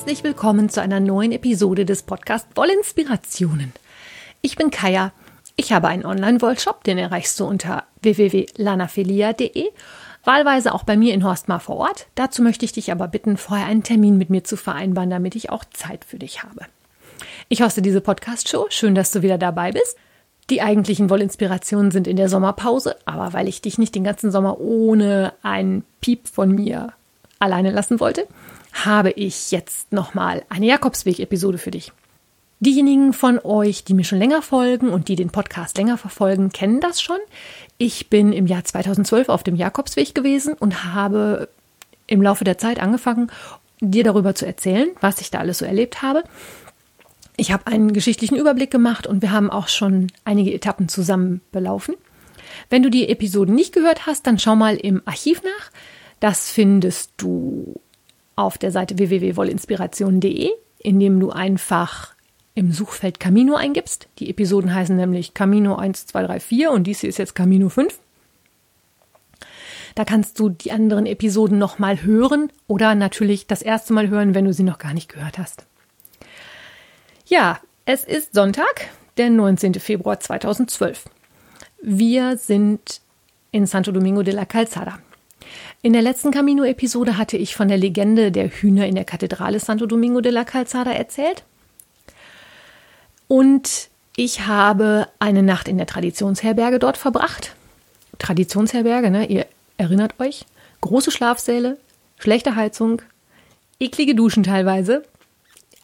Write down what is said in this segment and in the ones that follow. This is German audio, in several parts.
Herzlich willkommen zu einer neuen Episode des Podcasts Wollinspirationen. Ich bin Kaya. Ich habe einen Online-Wollshop, den erreichst du unter www.lanafilia.de, wahlweise auch bei mir in Horstmar vor Ort. Dazu möchte ich dich aber bitten, vorher einen Termin mit mir zu vereinbaren, damit ich auch Zeit für dich habe. Ich hoste diese Podcast-Show. Schön, dass du wieder dabei bist. Die eigentlichen Wollinspirationen sind in der Sommerpause, aber weil ich dich nicht den ganzen Sommer ohne einen Piep von mir alleine lassen wollte, habe ich jetzt nochmal eine Jakobsweg-Episode für dich. Diejenigen von euch, die mir schon länger folgen und die den Podcast länger verfolgen, kennen das schon. Ich bin im Jahr 2012 auf dem Jakobsweg gewesen und habe im Laufe der Zeit angefangen, dir darüber zu erzählen, was ich da alles so erlebt habe. Ich habe einen geschichtlichen Überblick gemacht und wir haben auch schon einige Etappen zusammen belaufen. Wenn du die Episoden nicht gehört hast, dann schau mal im Archiv nach. Das findest du auf der Seite www.wollinspiration.de, indem du einfach im Suchfeld Camino eingibst. Die Episoden heißen nämlich Camino 1, 2, 3, 4 und dies hier ist jetzt Camino 5. Da kannst du die anderen Episoden nochmal hören oder natürlich das erste Mal hören, wenn du sie noch gar nicht gehört hast. Ja, es ist Sonntag, der 19. Februar 2012. Wir sind in Santo Domingo de la Calzada. In der letzten Camino-Episode hatte ich von der Legende der Hühner in der Kathedrale Santo Domingo de la Calzada erzählt. Und ich habe eine Nacht in der Traditionsherberge dort verbracht. Traditionsherberge, ne? Ihr erinnert euch. Große Schlafsäle, schlechte Heizung, eklige Duschen teilweise.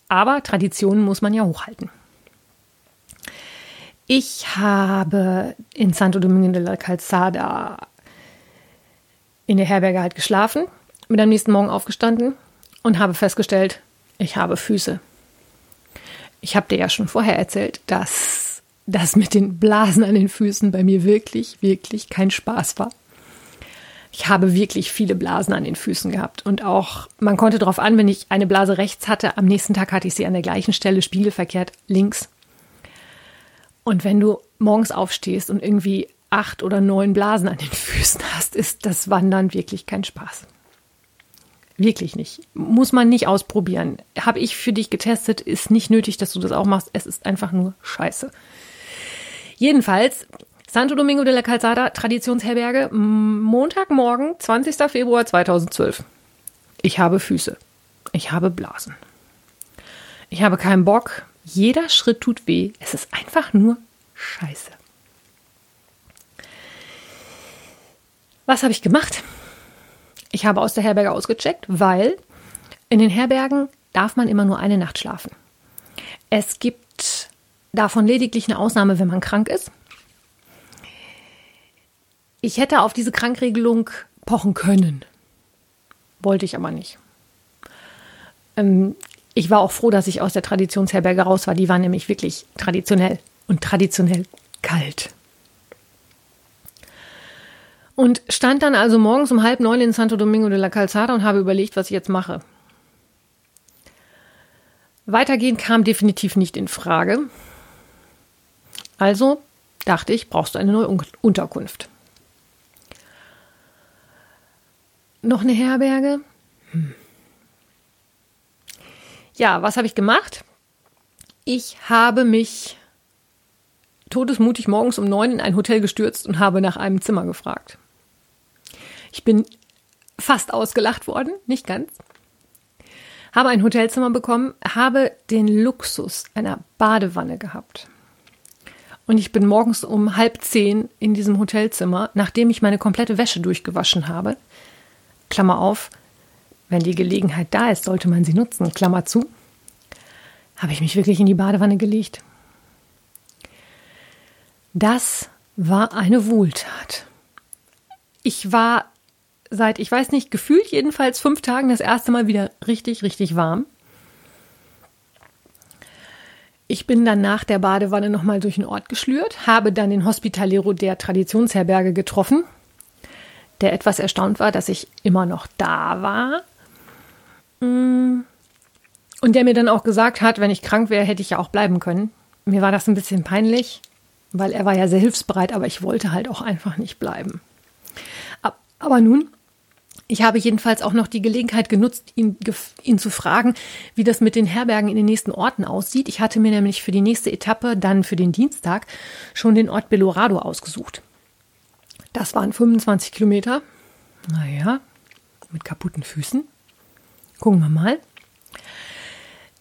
Aber Traditionen muss man ja hochhalten. Ich habe in Santo Domingo de la Calzada in der Herberge halt geschlafen, bin am nächsten Morgen aufgestanden und habe festgestellt, ich habe Füße. Ich habe dir ja schon vorher erzählt, dass das mit den Blasen an den Füßen bei mir wirklich, wirklich kein Spaß war. Ich habe wirklich viele Blasen an den Füßen gehabt und auch, man konnte darauf an, wenn ich eine Blase rechts hatte, am nächsten Tag hatte ich sie an der gleichen Stelle, spiegelverkehrt links. Und wenn du morgens aufstehst und irgendwie acht oder neun Blasen an den Füßen hast, ist das Wandern wirklich kein Spaß. Wirklich nicht. Muss man nicht ausprobieren. Habe ich für dich getestet, ist nicht nötig, dass du das auch machst. Es ist einfach nur scheiße. Jedenfalls, Santo Domingo de la Calzada, Traditionsherberge, Montagmorgen, 20. Februar 2012. Ich habe Füße. Ich habe Blasen. Ich habe keinen Bock. Jeder Schritt tut weh. Es ist einfach nur scheiße. Was habe ich gemacht? Ich habe aus der Herberge ausgecheckt, weil in den Herbergen darf man immer nur eine Nacht schlafen. Es gibt davon lediglich eine Ausnahme, wenn man krank ist. Ich hätte auf diese Krankregelung pochen können. Wollte ich aber nicht. Ähm, ich war auch froh, dass ich aus der Traditionsherberge raus war. Die war nämlich wirklich traditionell und traditionell kalt. Und stand dann also morgens um halb neun in Santo Domingo de la Calzada und habe überlegt, was ich jetzt mache. Weitergehen kam definitiv nicht in Frage. Also dachte ich, brauchst du eine neue Unterkunft. Noch eine Herberge? Hm. Ja, was habe ich gemacht? Ich habe mich todesmutig morgens um neun in ein Hotel gestürzt und habe nach einem Zimmer gefragt. Ich bin fast ausgelacht worden, nicht ganz. Habe ein Hotelzimmer bekommen, habe den Luxus einer Badewanne gehabt. Und ich bin morgens um halb zehn in diesem Hotelzimmer, nachdem ich meine komplette Wäsche durchgewaschen habe. Klammer auf, wenn die Gelegenheit da ist, sollte man sie nutzen. Klammer zu. Habe ich mich wirklich in die Badewanne gelegt. Das war eine Wohltat. Ich war seit, ich weiß nicht, gefühlt jedenfalls fünf Tagen das erste Mal wieder richtig, richtig warm. Ich bin dann nach der Badewanne nochmal durch den Ort geschlürt, habe dann den Hospitalero der Traditionsherberge getroffen, der etwas erstaunt war, dass ich immer noch da war. Mm. Und der mir dann auch gesagt hat, wenn ich krank wäre, hätte ich ja auch bleiben können. Mir war das ein bisschen peinlich, weil er war ja sehr hilfsbereit, aber ich wollte halt auch einfach nicht bleiben. Aber nun Ich habe jedenfalls auch noch die Gelegenheit genutzt, ihn, ihn zu fragen, wie das mit den Herbergen in den nächsten Orten aussieht. Ich hatte mir nämlich für die nächste Etappe, dann für den Dienstag, schon den Ort Belorado ausgesucht. Das waren 25 Kilometer. Naja, mit kaputten Füßen. Gucken wir mal.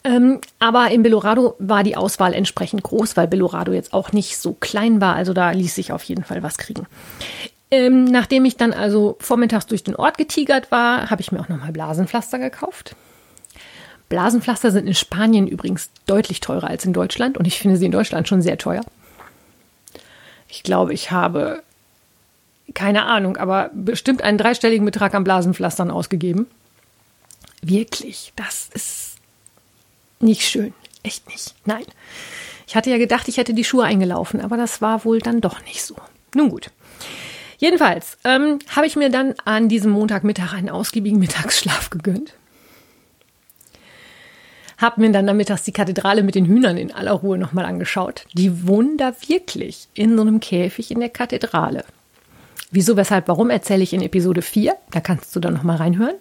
Ähm, aber in Belorado war die Auswahl entsprechend groß, weil Belorado jetzt auch nicht so klein war. Also da ließ sich auf jeden Fall was kriegen. Ähm, nachdem ich dann also vormittags durch den Ort getigert war, habe ich mir auch nochmal Blasenpflaster gekauft. Blasenpflaster sind in Spanien übrigens deutlich teurer als in Deutschland und ich finde sie in Deutschland schon sehr teuer. Ich glaube, ich habe keine Ahnung, aber bestimmt einen dreistelligen Betrag an Blasenpflastern ausgegeben. Wirklich, das ist nicht schön. Echt nicht. Nein. Ich hatte ja gedacht, ich hätte die Schuhe eingelaufen, aber das war wohl dann doch nicht so. Nun gut. Jedenfalls ähm, habe ich mir dann an diesem Montagmittag einen ausgiebigen Mittagsschlaf gegönnt. Hab mir dann nachmittags die Kathedrale mit den Hühnern in aller Ruhe nochmal angeschaut. Die wohnen da wirklich in so einem Käfig in der Kathedrale. Wieso, weshalb, warum erzähle ich in Episode 4. Da kannst du dann nochmal reinhören.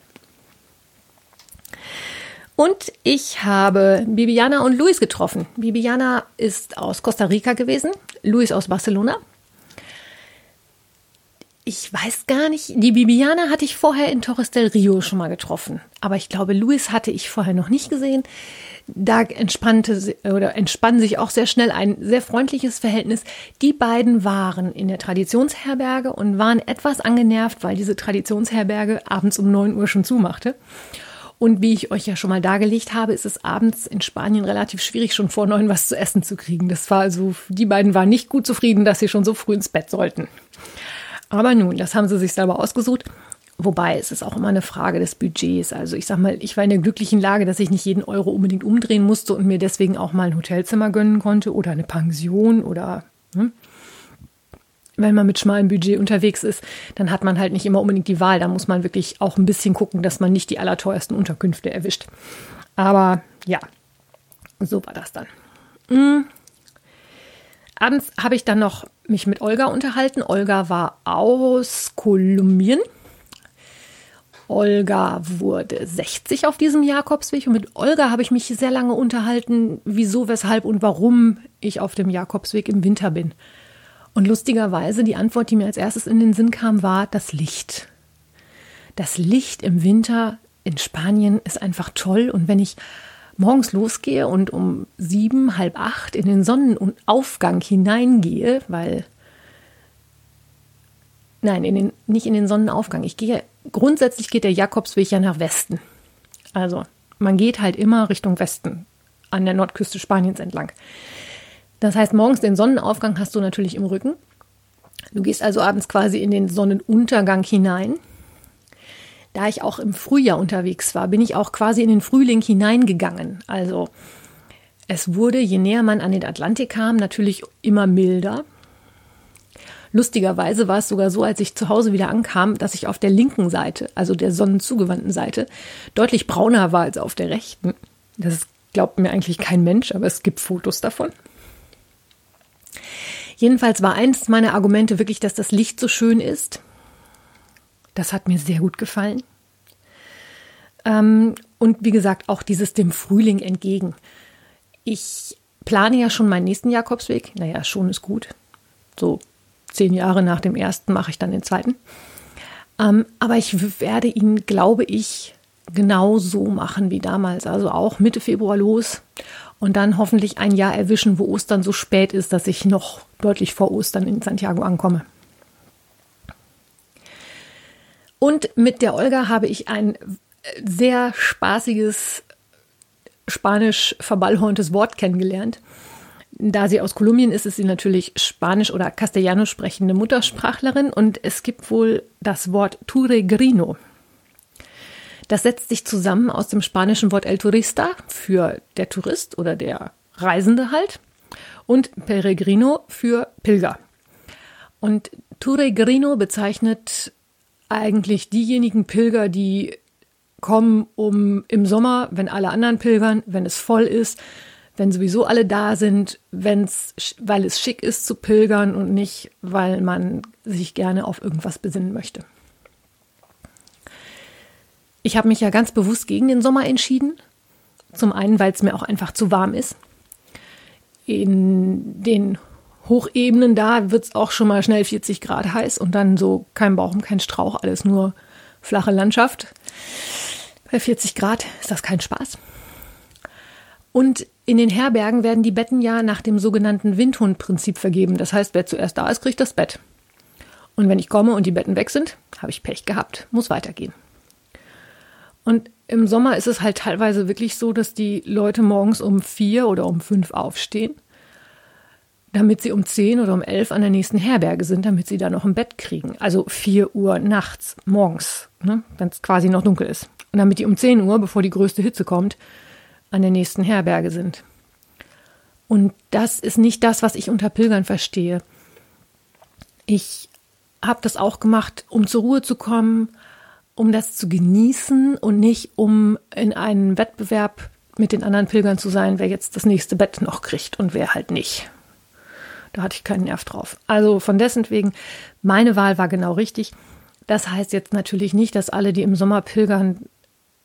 Und ich habe Bibiana und Luis getroffen. Bibiana ist aus Costa Rica gewesen, Luis aus Barcelona ich weiß gar nicht, die Bibiana hatte ich vorher in Torres del Rio schon mal getroffen. Aber ich glaube, Luis hatte ich vorher noch nicht gesehen. Da entspannte oder entspann sich auch sehr schnell ein sehr freundliches Verhältnis. Die beiden waren in der Traditionsherberge und waren etwas angenervt, weil diese Traditionsherberge abends um 9 Uhr schon zumachte. Und wie ich euch ja schon mal dargelegt habe, ist es abends in Spanien relativ schwierig, schon vor neun was zu essen zu kriegen. Das war also, die beiden waren nicht gut zufrieden, dass sie schon so früh ins Bett sollten. Aber nun, das haben sie sich selber ausgesucht. Wobei es ist auch immer eine Frage des Budgets. Also ich sag mal, ich war in der glücklichen Lage, dass ich nicht jeden Euro unbedingt umdrehen musste und mir deswegen auch mal ein Hotelzimmer gönnen konnte oder eine Pension oder hm. wenn man mit schmalem Budget unterwegs ist, dann hat man halt nicht immer unbedingt die Wahl. Da muss man wirklich auch ein bisschen gucken, dass man nicht die allerteuersten Unterkünfte erwischt. Aber ja, so war das dann. Hm. Abends habe ich dann noch mich mit Olga unterhalten. Olga war aus Kolumbien. Olga wurde 60 auf diesem Jakobsweg und mit Olga habe ich mich sehr lange unterhalten, wieso, weshalb und warum ich auf dem Jakobsweg im Winter bin. Und lustigerweise die Antwort, die mir als erstes in den Sinn kam, war das Licht. Das Licht im Winter in Spanien ist einfach toll und wenn ich morgens losgehe und um sieben, halb acht in den Sonnenaufgang hineingehe, weil nein, in den, nicht in den Sonnenaufgang. Ich gehe, grundsätzlich geht der Jakobsweg ja nach Westen. Also man geht halt immer Richtung Westen an der Nordküste Spaniens entlang. Das heißt, morgens den Sonnenaufgang hast du natürlich im Rücken. Du gehst also abends quasi in den Sonnenuntergang hinein da ich auch im Frühjahr unterwegs war, bin ich auch quasi in den Frühling hineingegangen. Also es wurde, je näher man an den Atlantik kam, natürlich immer milder. Lustigerweise war es sogar so, als ich zu Hause wieder ankam, dass ich auf der linken Seite, also der sonnenzugewandten Seite, deutlich brauner war als auf der rechten. Das glaubt mir eigentlich kein Mensch, aber es gibt Fotos davon. Jedenfalls war eins meiner Argumente wirklich, dass das Licht so schön ist. Das hat mir sehr gut gefallen. Ähm, und wie gesagt, auch dieses dem Frühling entgegen. Ich plane ja schon meinen nächsten Jakobsweg. Naja, schon ist gut. So zehn Jahre nach dem ersten mache ich dann den zweiten. Ähm, aber ich werde ihn, glaube ich, genau so machen wie damals. Also auch Mitte Februar los und dann hoffentlich ein Jahr erwischen, wo Ostern so spät ist, dass ich noch deutlich vor Ostern in Santiago ankomme. Und mit der Olga habe ich ein sehr spaßiges spanisch verballhorntes Wort kennengelernt. Da sie aus Kolumbien ist, ist sie natürlich Spanisch oder Castellano sprechende Muttersprachlerin und es gibt wohl das Wort Turegrino. Das setzt sich zusammen aus dem spanischen Wort el turista für der Tourist oder der Reisende halt und peregrino für Pilger. Und Turegrino bezeichnet eigentlich diejenigen Pilger, die kommen, um im Sommer, wenn alle anderen pilgern, wenn es voll ist, wenn sowieso alle da sind, wenn's, weil es schick ist zu pilgern und nicht, weil man sich gerne auf irgendwas besinnen möchte. Ich habe mich ja ganz bewusst gegen den Sommer entschieden. Zum einen, weil es mir auch einfach zu warm ist. In den Hochebenen da wird es auch schon mal schnell 40 Grad heiß und dann so kein Baum, kein Strauch, alles nur flache Landschaft. Bei 40 Grad ist das kein Spaß. Und in den Herbergen werden die Betten ja nach dem sogenannten Windhundprinzip vergeben. Das heißt, wer zuerst da ist, kriegt das Bett. Und wenn ich komme und die Betten weg sind, habe ich Pech gehabt, muss weitergehen. Und im Sommer ist es halt teilweise wirklich so, dass die Leute morgens um vier oder um fünf aufstehen, damit sie um zehn oder um elf an der nächsten Herberge sind, damit sie da noch ein Bett kriegen. Also vier Uhr nachts, morgens, ne, wenn es quasi noch dunkel ist. Und damit die um zehn Uhr, bevor die größte Hitze kommt, an der nächsten Herberge sind. Und das ist nicht das, was ich unter Pilgern verstehe. Ich habe das auch gemacht, um zur Ruhe zu kommen, um das zu genießen und nicht um in einem Wettbewerb mit den anderen Pilgern zu sein, wer jetzt das nächste Bett noch kriegt und wer halt nicht. Da hatte ich keinen Nerv drauf. Also von dessen wegen, meine Wahl war genau richtig. Das heißt jetzt natürlich nicht, dass alle, die im Sommer pilgern,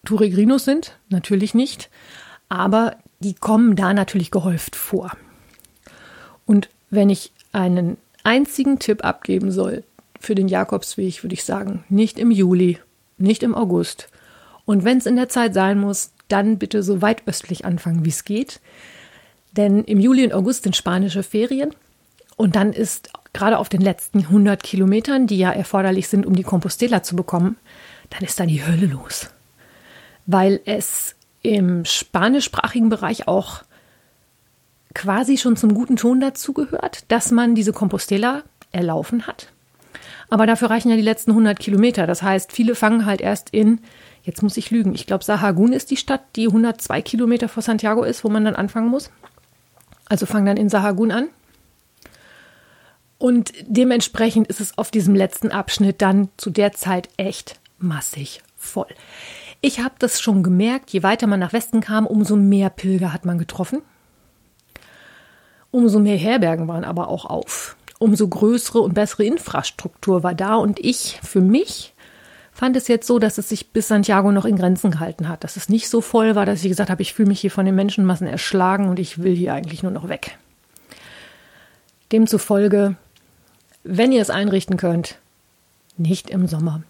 Turegrinos sind. Natürlich nicht. Aber die kommen da natürlich gehäuft vor. Und wenn ich einen einzigen Tipp abgeben soll für den Jakobsweg, würde ich sagen, nicht im Juli, nicht im August. Und wenn es in der Zeit sein muss, dann bitte so weit östlich anfangen, wie es geht. Denn im Juli und August sind spanische Ferien. Und dann ist gerade auf den letzten 100 Kilometern, die ja erforderlich sind, um die Compostela zu bekommen, dann ist da die Hölle los. Weil es im spanischsprachigen Bereich auch quasi schon zum guten Ton dazugehört, dass man diese Compostela erlaufen hat. Aber dafür reichen ja die letzten 100 Kilometer. Das heißt, viele fangen halt erst in, jetzt muss ich lügen, ich glaube, Sahagún ist die Stadt, die 102 Kilometer vor Santiago ist, wo man dann anfangen muss. Also fangen dann in Sahagún an. Und dementsprechend ist es auf diesem letzten Abschnitt dann zu der Zeit echt massig voll. Ich habe das schon gemerkt, je weiter man nach Westen kam, umso mehr Pilger hat man getroffen. Umso mehr Herbergen waren aber auch auf umso größere und bessere Infrastruktur war da. Und ich für mich fand es jetzt so, dass es sich bis Santiago noch in Grenzen gehalten hat. Dass es nicht so voll war, dass ich gesagt habe, ich fühle mich hier von den Menschenmassen erschlagen und ich will hier eigentlich nur noch weg. Demzufolge, wenn ihr es einrichten könnt, nicht im Sommer.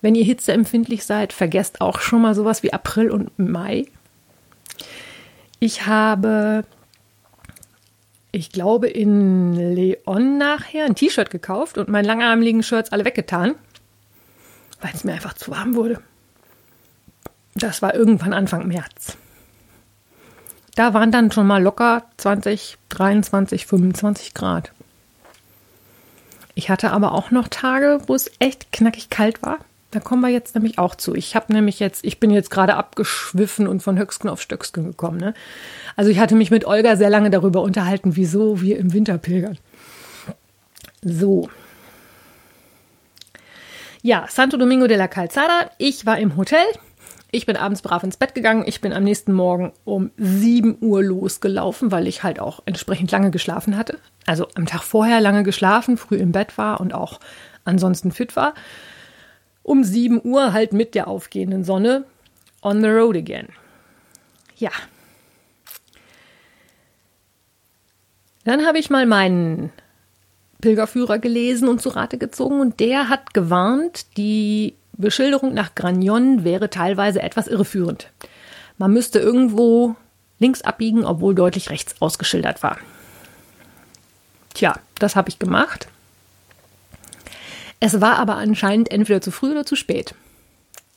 Wenn ihr hitzeempfindlich seid, vergesst auch schon mal sowas wie April und Mai. Ich habe ich glaube, in Leon nachher ein T-Shirt gekauft und meine langarmigen Shirts alle weggetan, weil es mir einfach zu warm wurde. Das war irgendwann Anfang März. Da waren dann schon mal locker 20, 23, 25 Grad. Ich hatte aber auch noch Tage, wo es echt knackig kalt war. Da kommen wir jetzt nämlich auch zu. Ich habe nämlich jetzt, ich bin jetzt gerade abgeschwiffen und von Höchsken auf Stöcksken gekommen. Ne? Also ich hatte mich mit Olga sehr lange darüber unterhalten, wieso wir im Winter pilgern. So. Ja, Santo Domingo de la Calzada. Ich war im Hotel. Ich bin abends brav ins Bett gegangen. Ich bin am nächsten Morgen um 7 Uhr losgelaufen, weil ich halt auch entsprechend lange geschlafen hatte. Also am Tag vorher lange geschlafen, früh im Bett war und auch ansonsten fit war um 7 Uhr halt mit der aufgehenden Sonne on the road again. Ja. Dann habe ich mal meinen Pilgerführer gelesen und zu Rate gezogen und der hat gewarnt, die Beschilderung nach Gragnon wäre teilweise etwas irreführend. Man müsste irgendwo links abbiegen, obwohl deutlich rechts ausgeschildert war. Tja, das habe ich gemacht. Es war aber anscheinend entweder zu früh oder zu spät.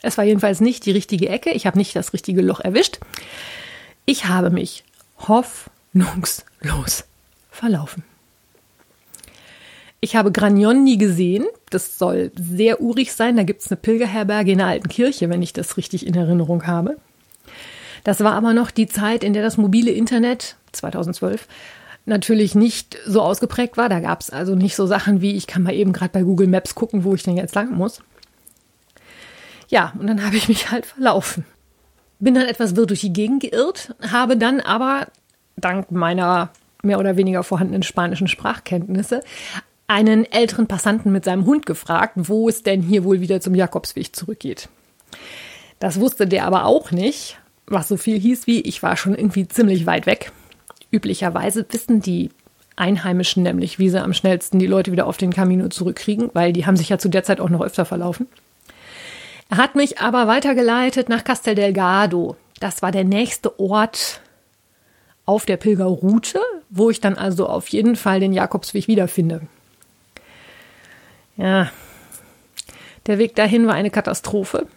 Es war jedenfalls nicht die richtige Ecke. Ich habe nicht das richtige Loch erwischt. Ich habe mich hoffnungslos verlaufen. Ich habe Gragnon nie gesehen. Das soll sehr urig sein. Da gibt es eine Pilgerherberge in der alten Kirche, wenn ich das richtig in Erinnerung habe. Das war aber noch die Zeit, in der das mobile Internet, 2012, natürlich nicht so ausgeprägt war. Da gab es also nicht so Sachen wie, ich kann mal eben gerade bei Google Maps gucken, wo ich denn jetzt lang muss. Ja, und dann habe ich mich halt verlaufen. Bin dann etwas wirr durch die Gegend geirrt, habe dann aber dank meiner mehr oder weniger vorhandenen spanischen Sprachkenntnisse einen älteren Passanten mit seinem Hund gefragt, wo es denn hier wohl wieder zum Jakobsweg zurückgeht. Das wusste der aber auch nicht, was so viel hieß wie, ich war schon irgendwie ziemlich weit weg. Üblicherweise wissen die Einheimischen nämlich, wie sie am schnellsten die Leute wieder auf den Camino zurückkriegen, weil die haben sich ja zu der Zeit auch noch öfter verlaufen. Er hat mich aber weitergeleitet nach Castel Delgado. Das war der nächste Ort auf der Pilgerroute, wo ich dann also auf jeden Fall den Jakobsweg wiederfinde. Ja, der Weg dahin war eine Katastrophe.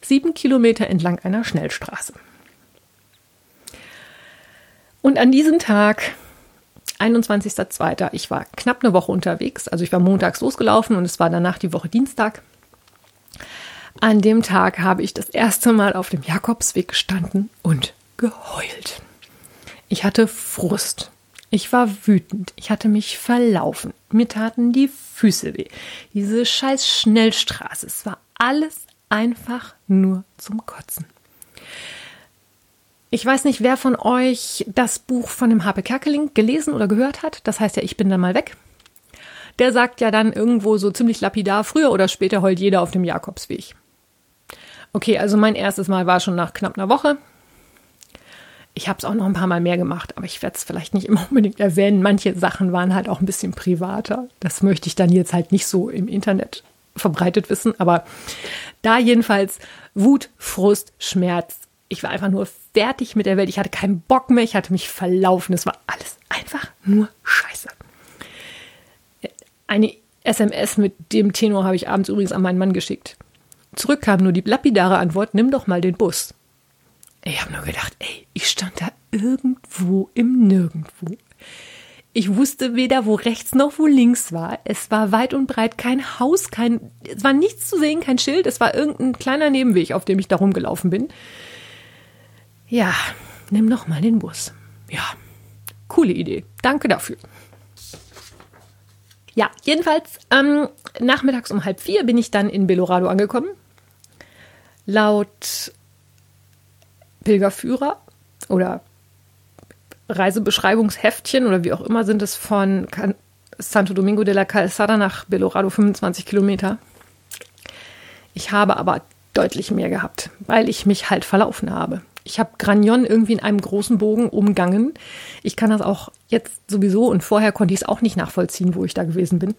Sieben Kilometer entlang einer Schnellstraße. Und an diesem Tag 21.02. Ich war knapp eine Woche unterwegs. Also ich war montags losgelaufen und es war danach die Woche Dienstag. An dem Tag habe ich das erste Mal auf dem Jakobsweg gestanden und geheult. Ich hatte Frust. Ich war wütend. Ich hatte mich verlaufen. Mir taten die Füße weh. Diese scheiß Schnellstraße. Es war alles einfach nur zum Kotzen. Ich weiß nicht, wer von euch das Buch von dem Harpe Kerkeling gelesen oder gehört hat. Das heißt ja, ich bin dann mal weg. Der sagt ja dann irgendwo so ziemlich lapidar, früher oder später heult jeder auf dem Jakobsweg. Okay, also mein erstes Mal war schon nach knapp einer Woche. Ich habe es auch noch ein paar Mal mehr gemacht, aber ich werde es vielleicht nicht immer unbedingt erwähnen. Manche Sachen waren halt auch ein bisschen privater. Das möchte ich dann jetzt halt nicht so im Internet verbreitet wissen. Aber da jedenfalls Wut, Frust, Schmerz, ich war einfach nur fertig mit der Welt. Ich hatte keinen Bock mehr. Ich hatte mich verlaufen. Es war alles einfach nur Scheiße. Eine SMS mit dem Tenor habe ich abends übrigens an meinen Mann geschickt. Zurück kam nur die lapidare Antwort: Nimm doch mal den Bus. Ich habe nur gedacht, ey, ich stand da irgendwo im Nirgendwo. Ich wusste weder, wo rechts noch wo links war. Es war weit und breit kein Haus, kein, es war nichts zu sehen, kein Schild. Es war irgendein kleiner Nebenweg, auf dem ich da rumgelaufen bin. Ja, nimm noch mal den Bus. Ja, coole Idee. Danke dafür. Ja, jedenfalls ähm, nachmittags um halb vier bin ich dann in Belorado angekommen. Laut Pilgerführer oder Reisebeschreibungsheftchen oder wie auch immer sind es von Santo Domingo de la Calzada nach Belorado 25 Kilometer. Ich habe aber deutlich mehr gehabt, weil ich mich halt verlaufen habe. Ich habe Gragnon irgendwie in einem großen Bogen umgangen. Ich kann das auch jetzt sowieso und vorher konnte ich es auch nicht nachvollziehen, wo ich da gewesen bin.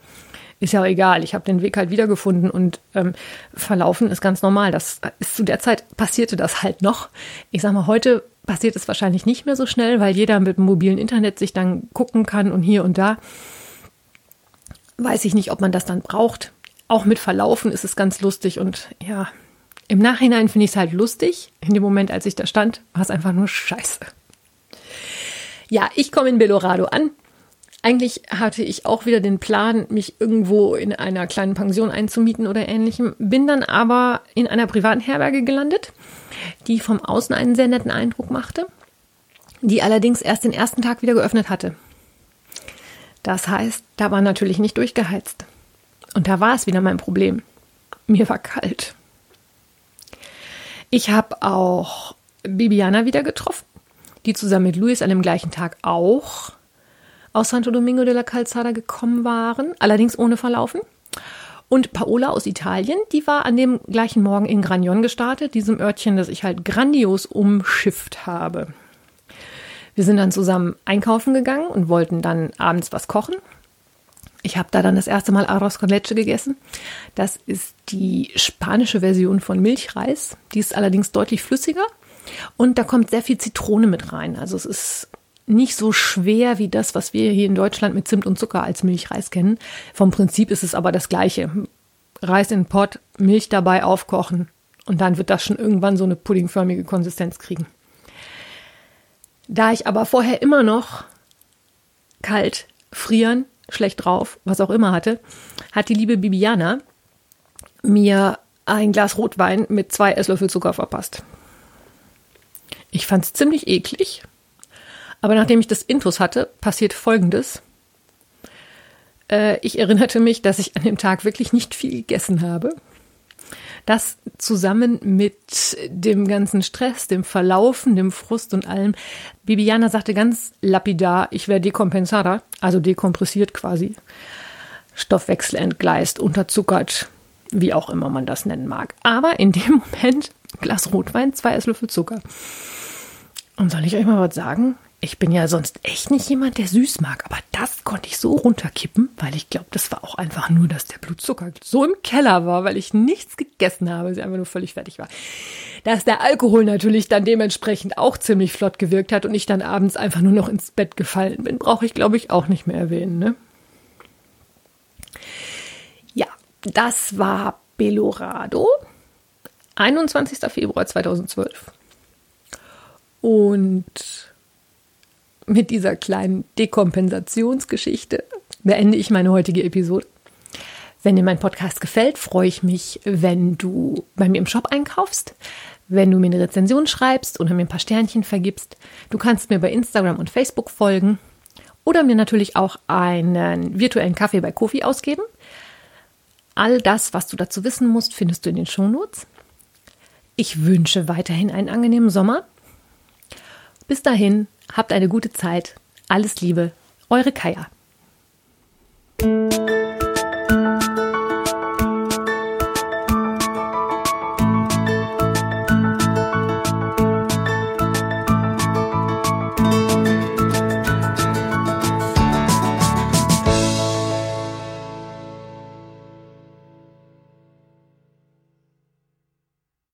Ist ja auch egal. Ich habe den Weg halt wiedergefunden und ähm, verlaufen ist ganz normal. Das ist zu der Zeit passierte das halt noch. Ich sag mal, heute passiert es wahrscheinlich nicht mehr so schnell, weil jeder mit dem mobilen Internet sich dann gucken kann und hier und da. Weiß ich nicht, ob man das dann braucht. Auch mit Verlaufen ist es ganz lustig und ja, im Nachhinein finde ich es halt lustig. In dem Moment, als ich da stand, war es einfach nur scheiße. Ja, ich komme in Belorado an. Eigentlich hatte ich auch wieder den Plan, mich irgendwo in einer kleinen Pension einzumieten oder ähnlichem. Bin dann aber in einer privaten Herberge gelandet, die vom Außen einen sehr netten Eindruck machte, die allerdings erst den ersten Tag wieder geöffnet hatte. Das heißt, da war natürlich nicht durchgeheizt. Und da war es wieder mein Problem. Mir war kalt. Ich habe auch Bibiana wieder getroffen, die zusammen mit Luis an dem gleichen Tag auch aus Santo Domingo de la Calzada gekommen waren, allerdings ohne Verlaufen. Und Paola aus Italien, die war an dem gleichen Morgen in Gragnon gestartet, diesem Örtchen, das ich halt grandios umschifft habe. Wir sind dann zusammen einkaufen gegangen und wollten dann abends was kochen. Ich habe da dann das erste Mal Arroz con leche gegessen. Das ist die spanische Version von Milchreis. Die ist allerdings deutlich flüssiger und da kommt sehr viel Zitrone mit rein. Also es ist nicht so schwer wie das, was wir hier in Deutschland mit Zimt und Zucker als Milchreis kennen. Vom Prinzip ist es aber das gleiche. Reis in den Pott, Milch dabei aufkochen und dann wird das schon irgendwann so eine puddingförmige Konsistenz kriegen. Da ich aber vorher immer noch kalt, frieren schlecht drauf, was auch immer hatte, hat die liebe Bibiana mir ein Glas Rotwein mit zwei Esslöffel Zucker verpasst. Ich fand es ziemlich eklig, aber nachdem ich das Intus hatte, passiert Folgendes. Äh, ich erinnerte mich, dass ich an dem Tag wirklich nicht viel gegessen habe das zusammen mit dem ganzen Stress, dem Verlaufen, dem Frust und allem. Bibiana sagte ganz lapidar, ich wäre dekompensada, also dekompressiert quasi. Stoffwechsel entgleist, unterzuckert, wie auch immer man das nennen mag. Aber in dem Moment Glas Rotwein, zwei Esslöffel Zucker. Und soll ich euch mal was sagen? Ich bin ja sonst echt nicht jemand, der süß mag, aber das konnte ich so runterkippen, weil ich glaube, das war auch einfach nur, dass der Blutzucker so im Keller war, weil ich nichts gegessen habe, sie einfach nur völlig fertig war. Dass der Alkohol natürlich dann dementsprechend auch ziemlich flott gewirkt hat und ich dann abends einfach nur noch ins Bett gefallen bin, brauche ich glaube ich auch nicht mehr erwähnen, ne? Ja, das war Belorado, 21. Februar 2012. Und mit dieser kleinen Dekompensationsgeschichte beende ich meine heutige Episode. Wenn dir mein Podcast gefällt, freue ich mich, wenn du bei mir im Shop einkaufst, wenn du mir eine Rezension schreibst oder mir ein paar Sternchen vergibst. Du kannst mir bei Instagram und Facebook folgen oder mir natürlich auch einen virtuellen Kaffee bei Kofi ausgeben. All das, was du dazu wissen musst, findest du in den Shownotes. Ich wünsche weiterhin einen angenehmen Sommer. Bis dahin, habt eine gute Zeit. Alles Liebe, eure Kaya.